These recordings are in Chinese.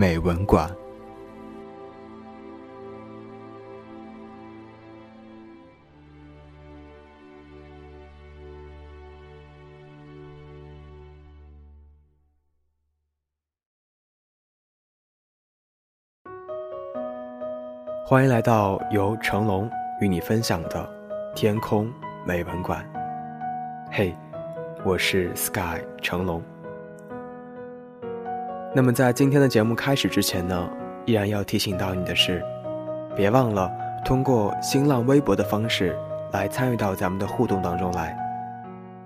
美文馆》。欢迎来到由成龙与你分享的《天空美文馆》。嘿，我是 Sky 成龙。那么在今天的节目开始之前呢，依然要提醒到你的是，别忘了通过新浪微博的方式来参与到咱们的互动当中来。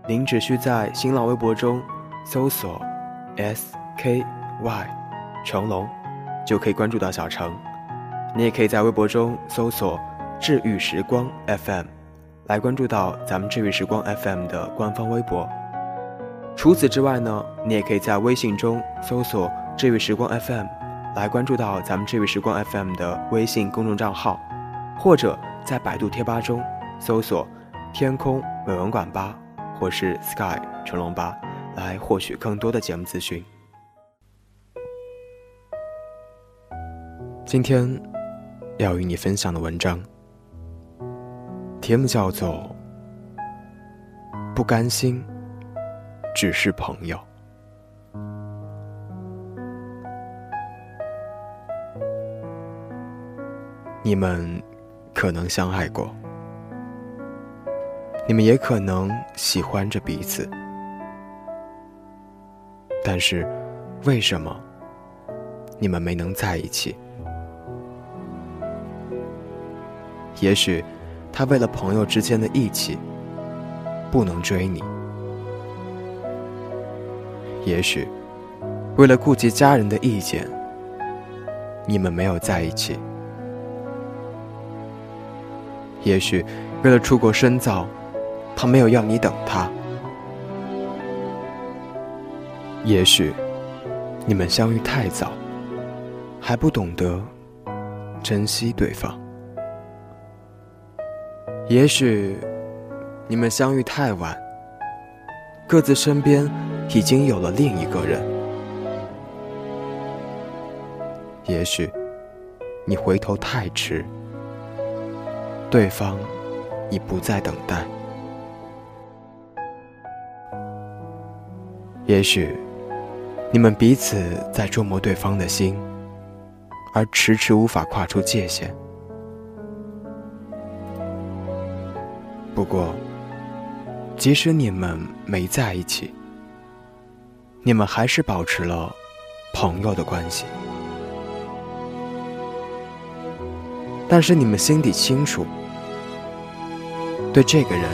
您只需在新浪微博中搜索 “SKY 成龙”，就可以关注到小程。你也可以在微博中搜索“治愈时光 FM”，来关注到咱们“治愈时光 FM” 的官方微博。除此之外呢，你也可以在微信中搜索“治愈时光 FM”，来关注到咱们“治愈时光 FM” 的微信公众账号，或者在百度贴吧中搜索“天空美文馆吧”或是 “Sky 成龙吧”，来获取更多的节目资讯。今天要与你分享的文章，题目叫做《不甘心》。只是朋友，你们可能相爱过，你们也可能喜欢着彼此，但是为什么你们没能在一起？也许他为了朋友之间的义气，不能追你。也许，为了顾及家人的意见，你们没有在一起；也许，为了出国深造，他没有要你等他；也许，你们相遇太早，还不懂得珍惜对方；也许，你们相遇太晚，各自身边。已经有了另一个人。也许你回头太迟，对方已不再等待。也许你们彼此在琢磨对方的心，而迟迟无法跨出界限。不过，即使你们没在一起，你们还是保持了朋友的关系，但是你们心底清楚，对这个人，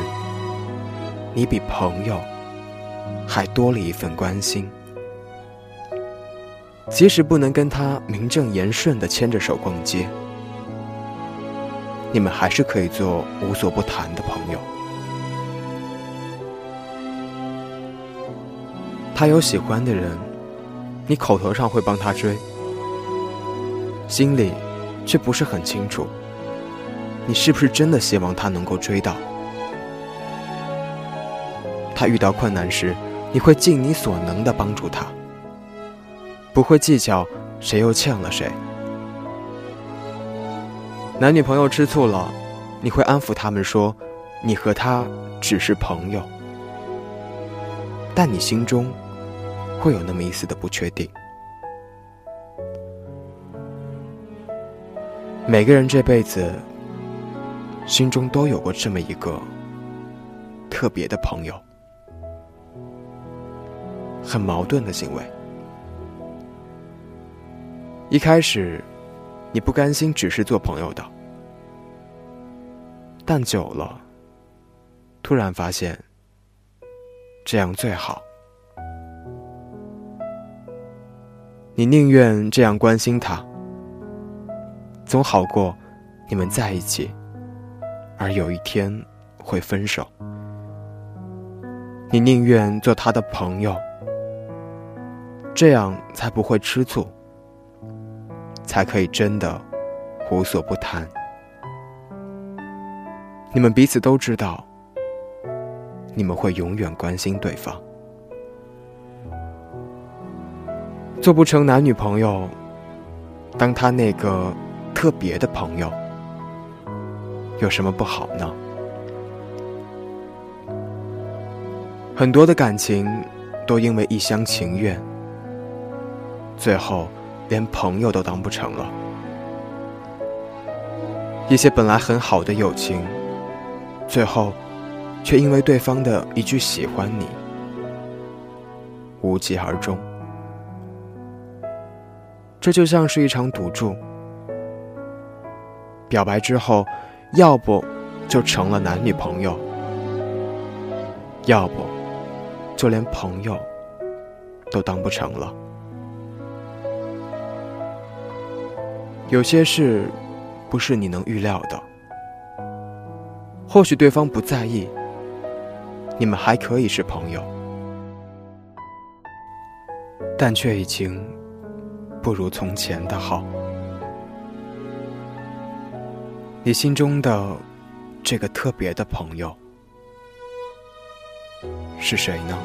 你比朋友还多了一份关心。即使不能跟他名正言顺的牵着手逛街，你们还是可以做无所不谈的朋友。他有喜欢的人，你口头上会帮他追，心里却不是很清楚，你是不是真的希望他能够追到？他遇到困难时，你会尽你所能的帮助他，不会计较谁又欠了谁。男女朋友吃醋了，你会安抚他们说，你和他只是朋友，但你心中。会有那么一丝的不确定。每个人这辈子心中都有过这么一个特别的朋友，很矛盾的行为。一开始你不甘心只是做朋友的，但久了，突然发现这样最好。你宁愿这样关心他，总好过你们在一起，而有一天会分手。你宁愿做他的朋友，这样才不会吃醋，才可以真的无所不谈。你们彼此都知道，你们会永远关心对方。做不成男女朋友，当他那个特别的朋友，有什么不好呢？很多的感情都因为一厢情愿，最后连朋友都当不成了。一些本来很好的友情，最后却因为对方的一句喜欢你，无疾而终。这就像是一场赌注，表白之后，要不就成了男女朋友，要不就连朋友都当不成了。有些事不是你能预料的，或许对方不在意，你们还可以是朋友，但却已经。不如从前的好。你心中的这个特别的朋友是谁呢？